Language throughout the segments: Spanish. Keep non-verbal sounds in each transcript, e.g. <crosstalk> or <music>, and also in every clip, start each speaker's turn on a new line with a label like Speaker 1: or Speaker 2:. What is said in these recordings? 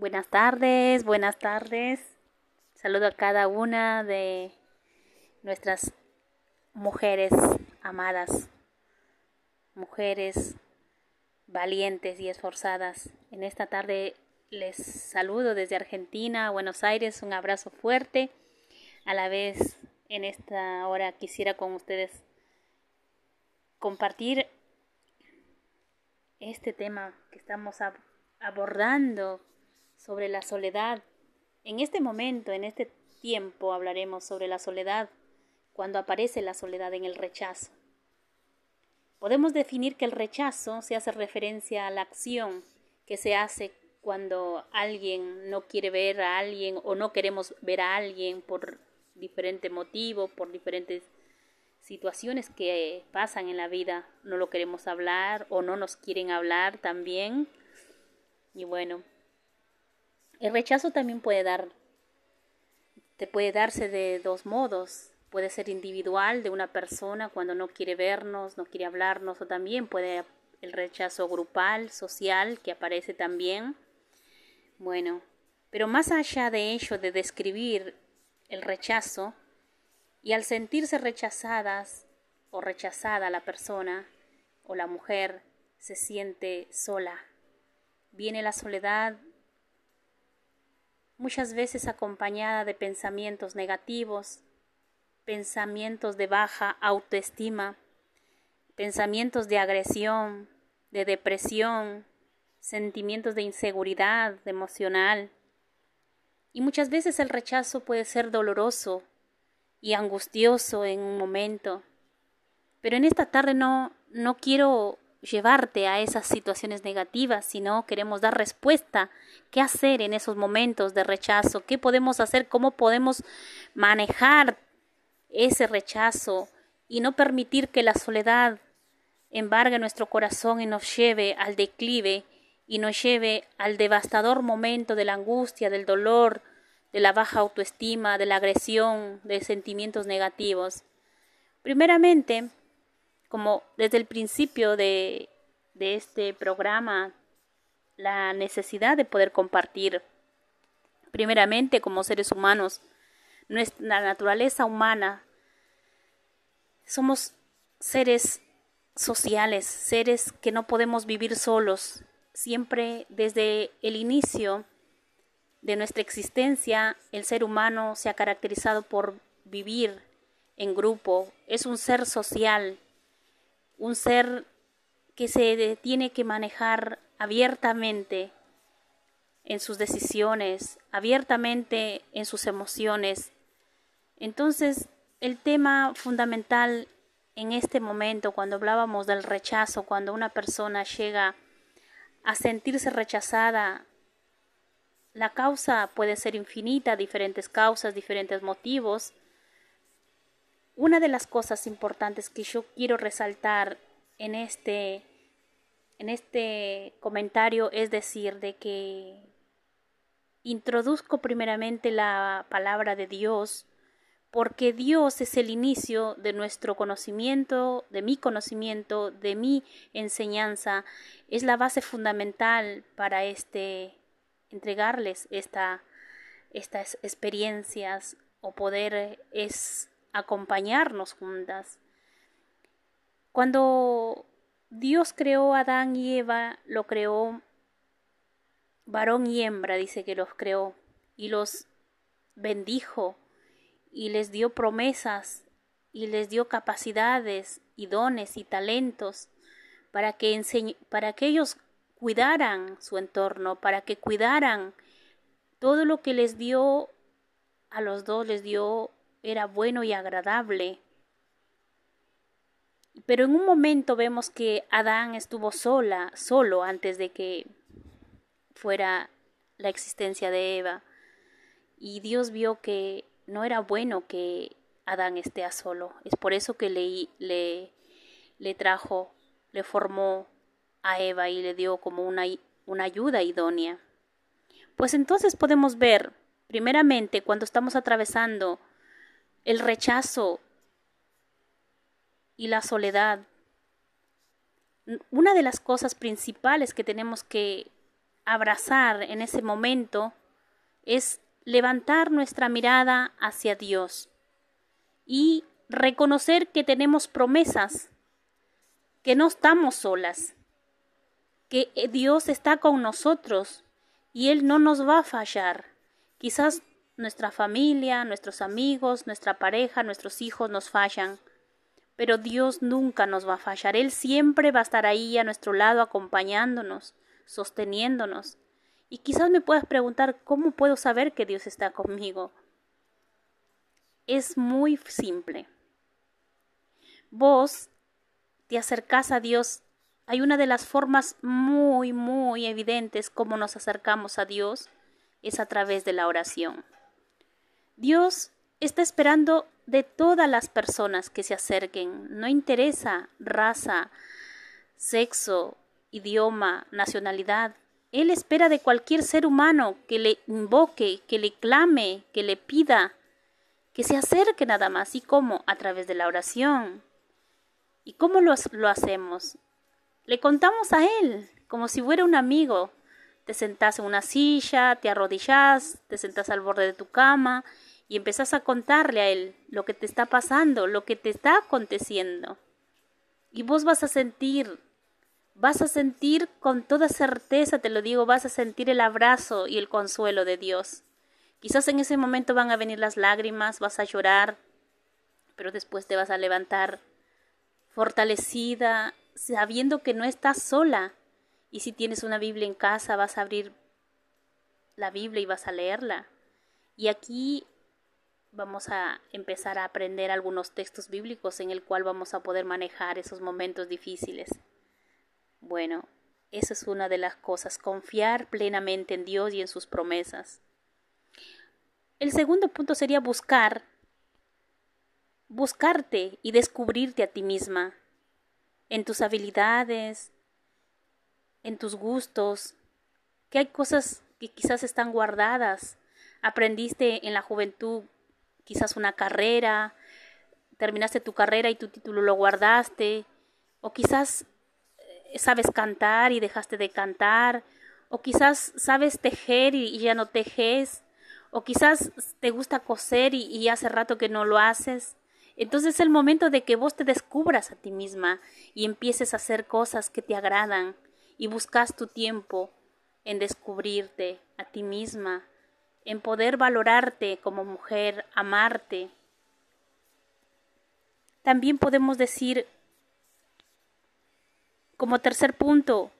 Speaker 1: Buenas tardes, buenas tardes. Saludo a cada una de nuestras mujeres amadas, mujeres valientes y esforzadas. En esta tarde les saludo desde Argentina, Buenos Aires, un abrazo fuerte. A la vez, en esta hora quisiera con ustedes compartir este tema que estamos abordando sobre la soledad. En este momento, en este tiempo, hablaremos sobre la soledad, cuando aparece la soledad en el rechazo. Podemos definir que el rechazo se hace referencia a la acción que se hace cuando alguien no quiere ver a alguien o no queremos ver a alguien por diferente motivo, por diferentes situaciones que pasan en la vida, no lo queremos hablar o no nos quieren hablar también. Y bueno, el rechazo también puede dar, te puede darse de dos modos. Puede ser individual de una persona cuando no quiere vernos, no quiere hablarnos, o también puede el rechazo grupal, social, que aparece también. Bueno, pero más allá de ello, de describir el rechazo, y al sentirse rechazadas o rechazada la persona o la mujer se siente sola. Viene la soledad muchas veces acompañada de pensamientos negativos, pensamientos de baja autoestima, pensamientos de agresión, de depresión, sentimientos de inseguridad emocional. Y muchas veces el rechazo puede ser doloroso y angustioso en un momento. Pero en esta tarde no, no quiero llevarte a esas situaciones negativas, sino queremos dar respuesta. ¿Qué hacer en esos momentos de rechazo? ¿Qué podemos hacer? ¿Cómo podemos manejar ese rechazo y no permitir que la soledad embargue nuestro corazón y nos lleve al declive y nos lleve al devastador momento de la angustia, del dolor, de la baja autoestima, de la agresión, de sentimientos negativos. Primeramente, como desde el principio de, de este programa, la necesidad de poder compartir, primeramente como seres humanos, nuestra naturaleza humana, somos seres sociales, seres que no podemos vivir solos. Siempre desde el inicio de nuestra existencia, el ser humano se ha caracterizado por vivir en grupo, es un ser social, un ser que se tiene que manejar abiertamente en sus decisiones, abiertamente en sus emociones. Entonces, el tema fundamental en este momento, cuando hablábamos del rechazo, cuando una persona llega a sentirse rechazada la causa puede ser infinita, diferentes causas, diferentes motivos. Una de las cosas importantes que yo quiero resaltar en este, en este comentario es decir de que introduzco primeramente la palabra de Dios porque Dios es el inicio de nuestro conocimiento, de mi conocimiento, de mi enseñanza, es la base fundamental para este entregarles esta, estas experiencias o poder es acompañarnos juntas. Cuando Dios creó a Adán y Eva, lo creó varón y hembra, dice que los creó, y los bendijo, y les dio promesas, y les dio capacidades, y dones, y talentos, para que, para que ellos cuidaran su entorno, para que cuidaran todo lo que les dio a los dos, les dio, era bueno y agradable. Pero en un momento vemos que Adán estuvo sola, solo antes de que fuera la existencia de Eva. Y Dios vio que no era bueno que Adán esté a solo. Es por eso que le, le, trajo, le formó a Eva y le dio como una, una ayuda idónea. Pues entonces podemos ver, primeramente, cuando estamos atravesando el rechazo y la soledad, una de las cosas principales que tenemos que abrazar en ese momento es levantar nuestra mirada hacia Dios y reconocer que tenemos promesas, que no estamos solas, que Dios está con nosotros y Él no nos va a fallar. Quizás nuestra familia, nuestros amigos, nuestra pareja, nuestros hijos nos fallan, pero Dios nunca nos va a fallar. Él siempre va a estar ahí a nuestro lado acompañándonos, sosteniéndonos. Y quizás me puedas preguntar, ¿cómo puedo saber que Dios está conmigo? Es muy simple. Vos te acercás a Dios. Hay una de las formas muy, muy evidentes como nos acercamos a Dios, es a través de la oración. Dios está esperando de todas las personas que se acerquen. No interesa raza, sexo, idioma, nacionalidad. Él espera de cualquier ser humano que le invoque, que le clame, que le pida, que se acerque nada más. ¿Y cómo? A través de la oración. ¿Y cómo lo, lo hacemos? Le contamos a Él, como si fuera un amigo. Te sentás en una silla, te arrodillás, te sentás al borde de tu cama y empezás a contarle a él lo que te está pasando, lo que te está aconteciendo. Y vos vas a sentir, vas a sentir con toda certeza, te lo digo, vas a sentir el abrazo y el consuelo de Dios. Quizás en ese momento van a venir las lágrimas, vas a llorar, pero después te vas a levantar fortalecida, sabiendo que no estás sola. Y si tienes una Biblia en casa, vas a abrir la Biblia y vas a leerla. Y aquí vamos a empezar a aprender algunos textos bíblicos en el cual vamos a poder manejar esos momentos difíciles. Bueno, esa es una de las cosas, confiar plenamente en Dios y en sus promesas. El segundo punto sería buscar, buscarte y descubrirte a ti misma, en tus habilidades, en tus gustos, que hay cosas que quizás están guardadas, aprendiste en la juventud quizás una carrera, terminaste tu carrera y tu título lo guardaste, o quizás eh, sabes cantar y dejaste de cantar, o quizás sabes tejer y, ya no tejes, o quizás te gusta coser y, y hace rato que no lo haces. Entonces es el momento de que vos te descubras a ti misma y empieces a hacer cosas que te agradan y buscas tu tiempo en descubrirte a ti misma, en poder valorarte como mujer, amarte. También podemos decir, como tercer punto,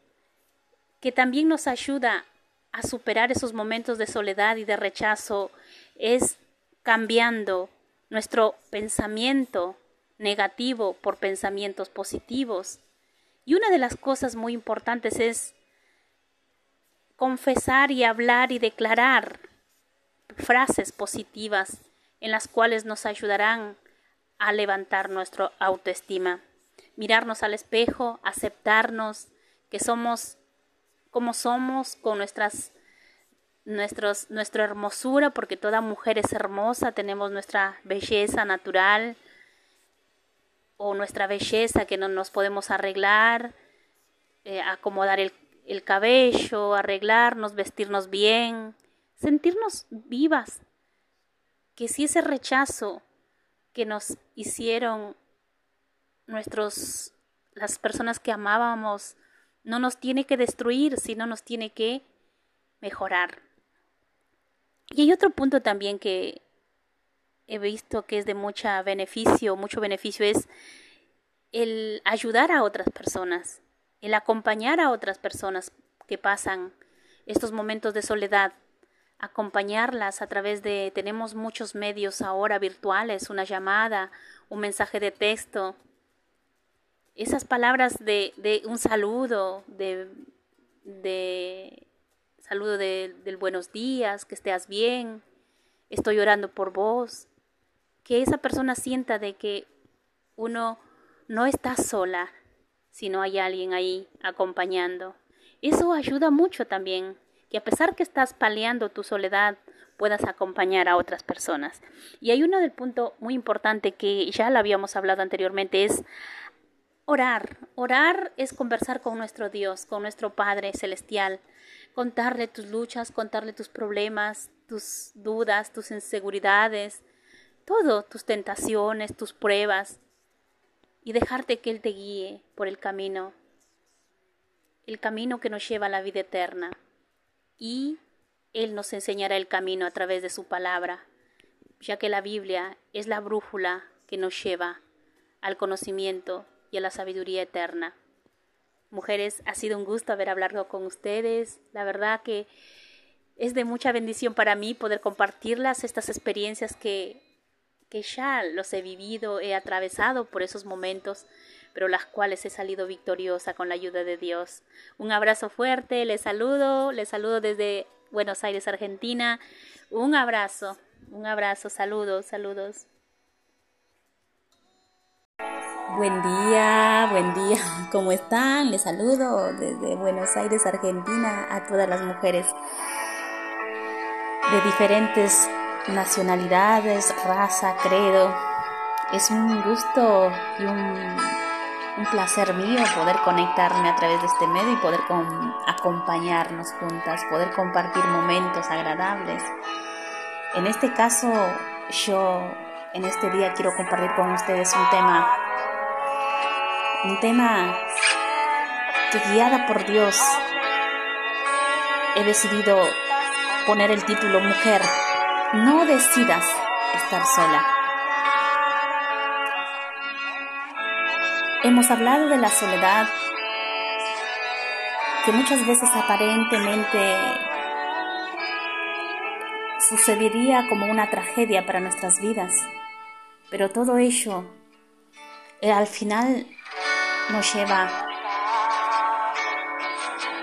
Speaker 1: que también nos ayuda a superar esos momentos de soledad y de rechazo, es cambiando nuestro pensamiento negativo por pensamientos positivos. Y una de las cosas muy importantes es confesar y hablar y declarar frases positivas en las cuales nos ayudarán a levantar nuestra autoestima. Mirarnos al espejo, aceptarnos que somos como somos con nuestras nuestros, nuestra hermosura, porque toda mujer es hermosa, tenemos nuestra belleza natural o nuestra belleza que no nos podemos arreglar, eh, acomodar el, el cabello, arreglarnos, vestirnos bien, sentirnos vivas, que si ese rechazo que nos hicieron nuestros las personas que amábamos no nos tiene que destruir, sino nos tiene que mejorar. Y hay otro punto también que he visto que es de mucho beneficio, mucho beneficio es el ayudar a otras personas, el acompañar a otras personas que pasan estos momentos de soledad, acompañarlas a través de, tenemos muchos medios ahora virtuales, una llamada, un mensaje de texto, esas palabras de, de un saludo, de, de saludo de, del buenos días, que estés bien, estoy orando por vos, que esa persona sienta de que uno no está sola, sino hay alguien ahí acompañando. Eso ayuda mucho también que a pesar que estás paliando tu soledad, puedas acompañar a otras personas. Y hay uno del punto muy importante que ya lo habíamos hablado anteriormente, es orar. Orar es conversar con nuestro Dios, con nuestro Padre Celestial, contarle tus luchas, contarle tus problemas, tus dudas, tus inseguridades, todo, tus tentaciones, tus pruebas, y dejarte que Él te guíe por el camino, el camino que nos lleva a la vida eterna. Y Él nos enseñará el camino a través de su palabra, ya que la Biblia es la brújula que nos lleva al conocimiento y a la sabiduría eterna. Mujeres, ha sido un gusto haber hablado con ustedes. La verdad que es de mucha bendición para mí poder compartirlas, estas experiencias que, que ya los he vivido, he atravesado por esos momentos, pero las cuales he salido victoriosa con la ayuda de Dios. Un abrazo fuerte, les saludo, les saludo desde Buenos Aires, Argentina. Un abrazo, un abrazo, saludos, saludos.
Speaker 2: Buen día, buen día. <laughs> ¿Cómo están? Les saludo desde Buenos Aires, Argentina, a todas las mujeres de diferentes nacionalidades, raza, credo. Es un gusto y un, placer mío poder conectarme a través de este medio y poder acompañarnos juntas, poder compartir momentos agradables. En este caso, yo en este día quiero compartir con ustedes un tema un tema que guiada por Dios he decidido poner el título Mujer, no decidas estar sola. Hemos hablado de la soledad que muchas veces aparentemente sucedería como una tragedia para nuestras vidas, pero todo ello eh, al final nos lleva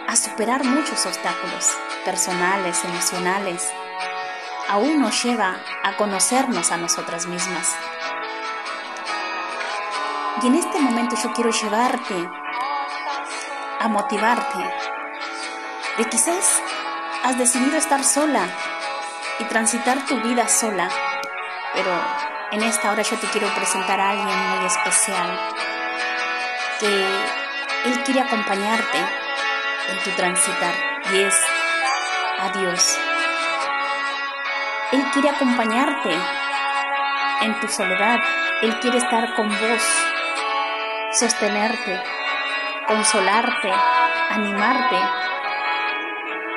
Speaker 2: a superar muchos obstáculos personales, emocionales. Aún nos lleva a conocernos a nosotras mismas. Y en este momento yo quiero llevarte a motivarte de quizás has decidido estar sola y transitar tu vida sola, pero en esta hora yo te quiero presentar a alguien muy especial que Él quiere acompañarte en tu transitar y es a Dios. Él quiere acompañarte en tu soledad. Él quiere estar con vos, sostenerte, consolarte, animarte.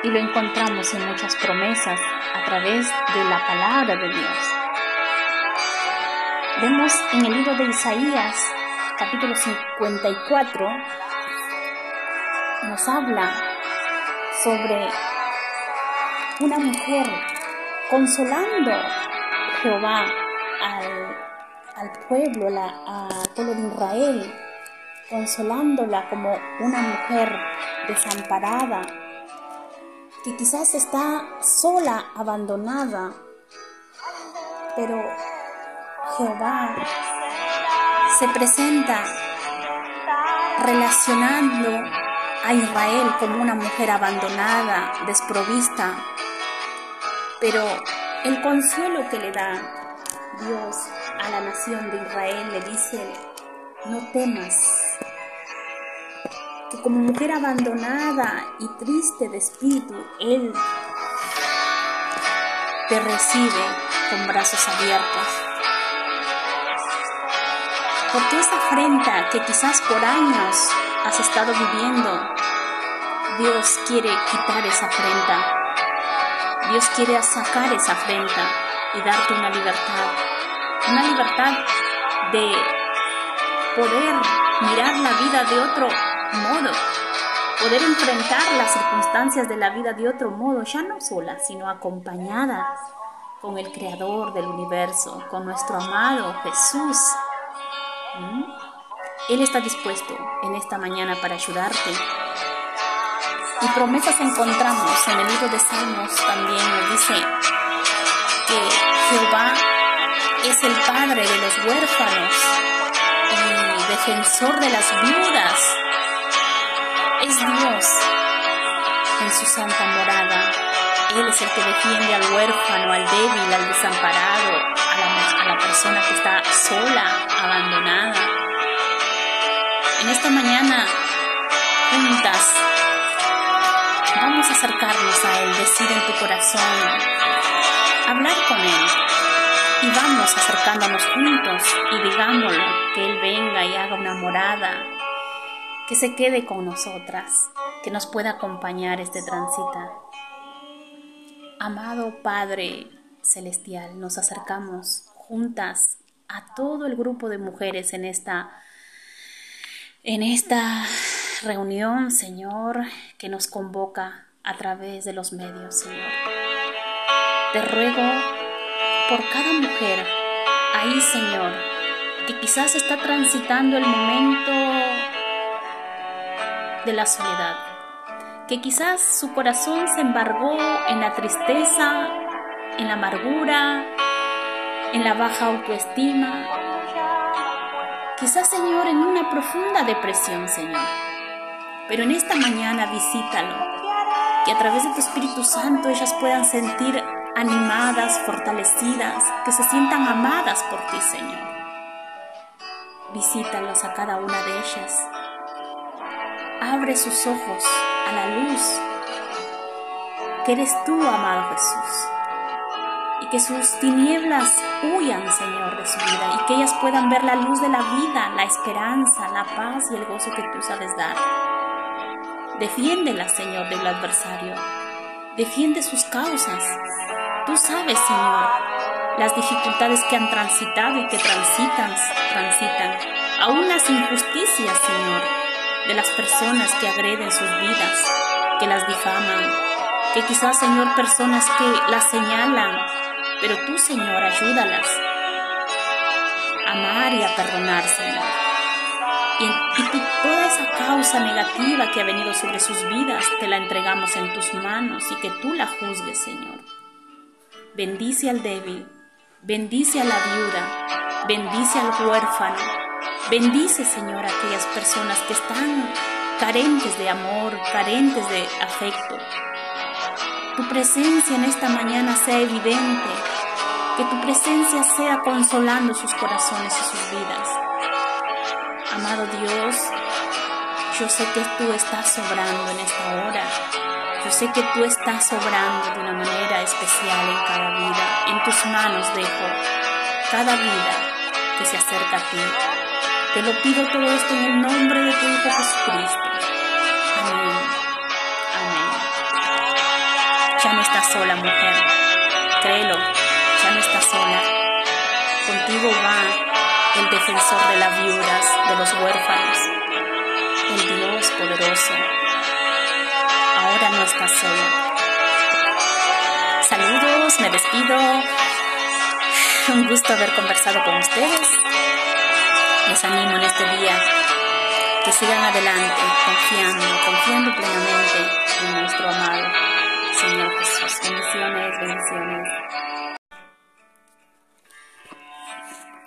Speaker 2: Y lo encontramos en muchas promesas a través de la palabra de Dios. Vemos en el libro de Isaías capítulo 54 nos habla sobre una mujer consolando Jehová al, pueblo, a todo Israel, consolándola como una mujer desamparada, que quizás está sola, abandonada, pero Jehová se presenta relacionando a Israel como una mujer abandonada, desprovista, pero el consuelo que le da Dios a la nación de Israel le dice, no temas, que como mujer abandonada y triste de espíritu, Él te recibe con brazos abiertos. Porque esa afrenta que quizás por años has estado viviendo, Dios quiere quitar esa afrenta. Dios quiere sacar esa afrenta y darte una libertad. Una libertad de poder mirar la vida de otro modo. Poder enfrentar las circunstancias de la vida de otro modo, ya no sola, sino acompañada con el Creador del universo, con nuestro amado Jesús él está dispuesto en esta mañana para ayudarte. Y promesas encontramos en el libro de Salmos también nos dice que Jehová es el padre de los huérfanos y defensor de las viudas. Es Dios en su santa morada. Él es el que defiende al huérfano, al débil, al desamparado, a la, a la persona que está sola, abandonada.
Speaker 1: En esta mañana, juntas, vamos a acercarnos a Él, decir en tu corazón, hablar con Él. Y vamos acercándonos juntos y digámoslo, que Él venga y haga una morada, que se quede con nosotras, que nos pueda acompañar este transita. Amado Padre Celestial, nos acercamos juntas a todo el grupo de mujeres en esta en esta reunión, Señor, que nos convoca a través de los medios, Señor. Te ruego por cada mujer ahí, Señor, que quizás está transitando el momento de la soledad, que quizás su corazón se embargó en la tristeza, en la amargura, en la baja autoestima, quizás, Señor, en una profunda depresión, Señor. Pero en esta mañana visítalo, que a través de tu Espíritu Santo ellas puedan sentir animadas, fortalecidas, que se sientan amadas por ti, Señor. Visítalos a cada una de ellas. Abre sus ojos a la luz, que eres tú, amado Jesús y que sus tinieblas huyan, Señor, de su vida y que ellas puedan ver la luz de la vida, la esperanza, la paz y el gozo que tú sabes dar. Defiéndela, Señor, del adversario. Defiende sus causas. Tú sabes, Señor, las dificultades que han transitado y que transitan, transitan, aún las injusticias, Señor, de las personas que agreden sus vidas, que las difaman, que quizás, Señor, personas que las señalan, pero tú, Señor, ayúdalas a amar y a perdonar, Señor. Y, y toda esa causa negativa que ha venido sobre sus vidas, te la entregamos en tus manos y que tú la juzgues, Señor. Bendice al débil, bendice a la viuda, bendice al huérfano, bendice, Señor, a aquellas personas que están carentes de amor, carentes de afecto, tu presencia en esta mañana sea evidente, que tu presencia sea consolando sus corazones y sus vidas. Amado Dios, yo sé que tú estás sobrando en esta hora. Yo sé que tú estás sobrando de una manera especial en cada vida. En tus manos dejo cada vida que se acerca a ti. Te lo pido todo esto en el nombre de tu Hijo Jesucristo. Ya no estás sola, mujer. Créelo, ya no estás sola. Contigo va el defensor de las viudas, de los huérfanos, el Dios poderoso. Ahora no estás sola. Saludos, me despido. Un gusto haber conversado con ustedes. Les animo en este día que sigan adelante, confiando, confiando plenamente en nuestro amado. Señor Jesús. Bendiciones, bendiciones.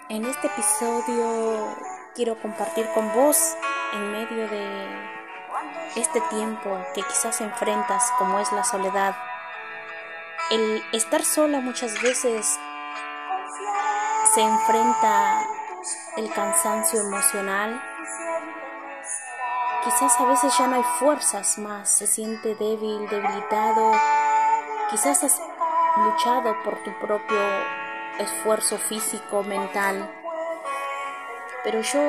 Speaker 1: En este episodio quiero compartir con vos en medio de este tiempo que quizás enfrentas como es la soledad. El estar sola muchas veces se enfrenta el cansancio emocional, Quizás a veces ya no hay fuerzas más, se siente débil, debilitado. Quizás has luchado por tu propio esfuerzo físico, mental. Pero yo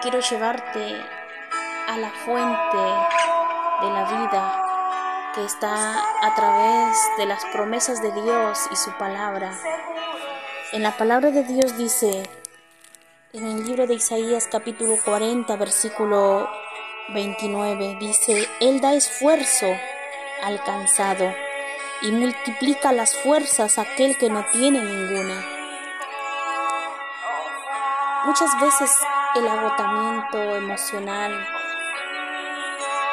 Speaker 1: quiero llevarte a la fuente de la vida que está a través de las promesas de Dios y su palabra. En la palabra de Dios dice, en el libro de Isaías capítulo 40, versículo 29 dice, Él da esfuerzo al cansado y multiplica las fuerzas a aquel que no tiene ninguna. Muchas veces el agotamiento emocional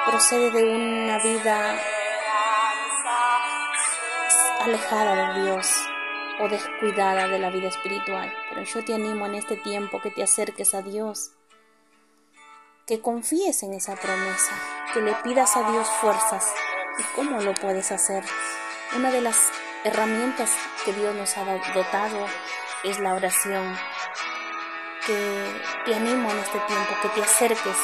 Speaker 1: procede de una vida alejada de Dios o descuidada de la vida espiritual. Pero yo te animo en este tiempo que te acerques a Dios que confíes en esa promesa, que le pidas a Dios fuerzas. ¿Y cómo lo puedes hacer? Una de las herramientas que Dios nos ha dotado es la oración. Que te animo en este tiempo, que te acerques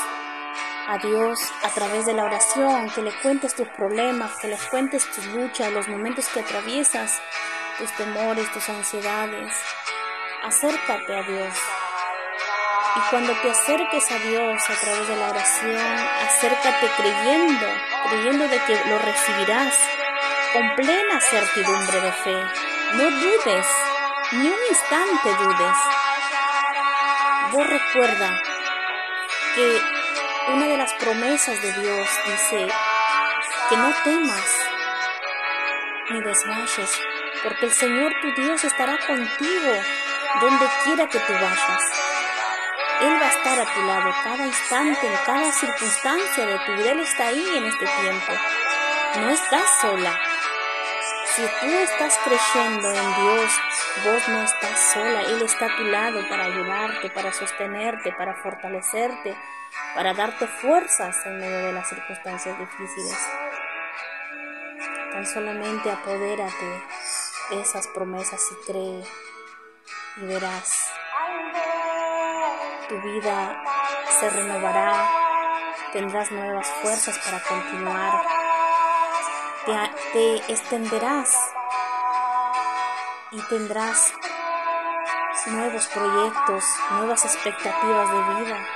Speaker 1: a Dios a través de la oración, que le cuentes tus problemas, que le cuentes tus luchas, los momentos que atraviesas, tus temores, tus ansiedades. Acércate a Dios. Y cuando te acerques a Dios a través de la oración, acércate creyendo, creyendo de que lo recibirás con plena certidumbre de fe. No dudes, ni un instante dudes. Vos recuerda que una de las promesas de Dios dice que no temas ni desmayes, porque el Señor tu Dios estará contigo donde quiera que tú vayas. Él va a estar a tu lado cada instante, en cada circunstancia de tu vida. Él está ahí en este tiempo. No estás sola. Si tú estás creyendo en Dios, vos no estás sola. Él está a tu lado para ayudarte, para sostenerte, para fortalecerte, para darte fuerzas en medio de las circunstancias difíciles. Tan solamente apodérate esas promesas y cree y verás. Tu vida se renovará, tendrás nuevas fuerzas para continuar, te, extenderás y tendrás nuevos proyectos, nuevas expectativas de vida,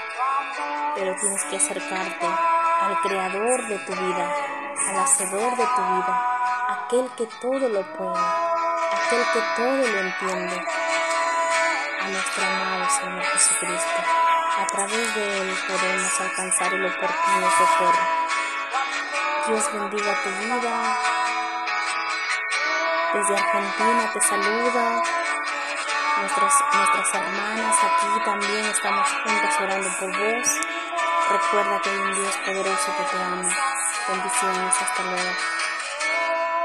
Speaker 1: pero tienes que acercarte al creador de tu vida, al hacedor de tu vida, aquel que todo lo puede, aquel que todo lo entiende a nuestro amado Señor Jesucristo. A través de Él podemos alcanzar el oportuno socorro. Dios bendiga tu vida. Desde Argentina te saluda. Nuestras, nuestras hermanas aquí también estamos juntas orando por vos. Recuerda que hay un Dios poderoso que te ama. Bendiciones. Hasta luego.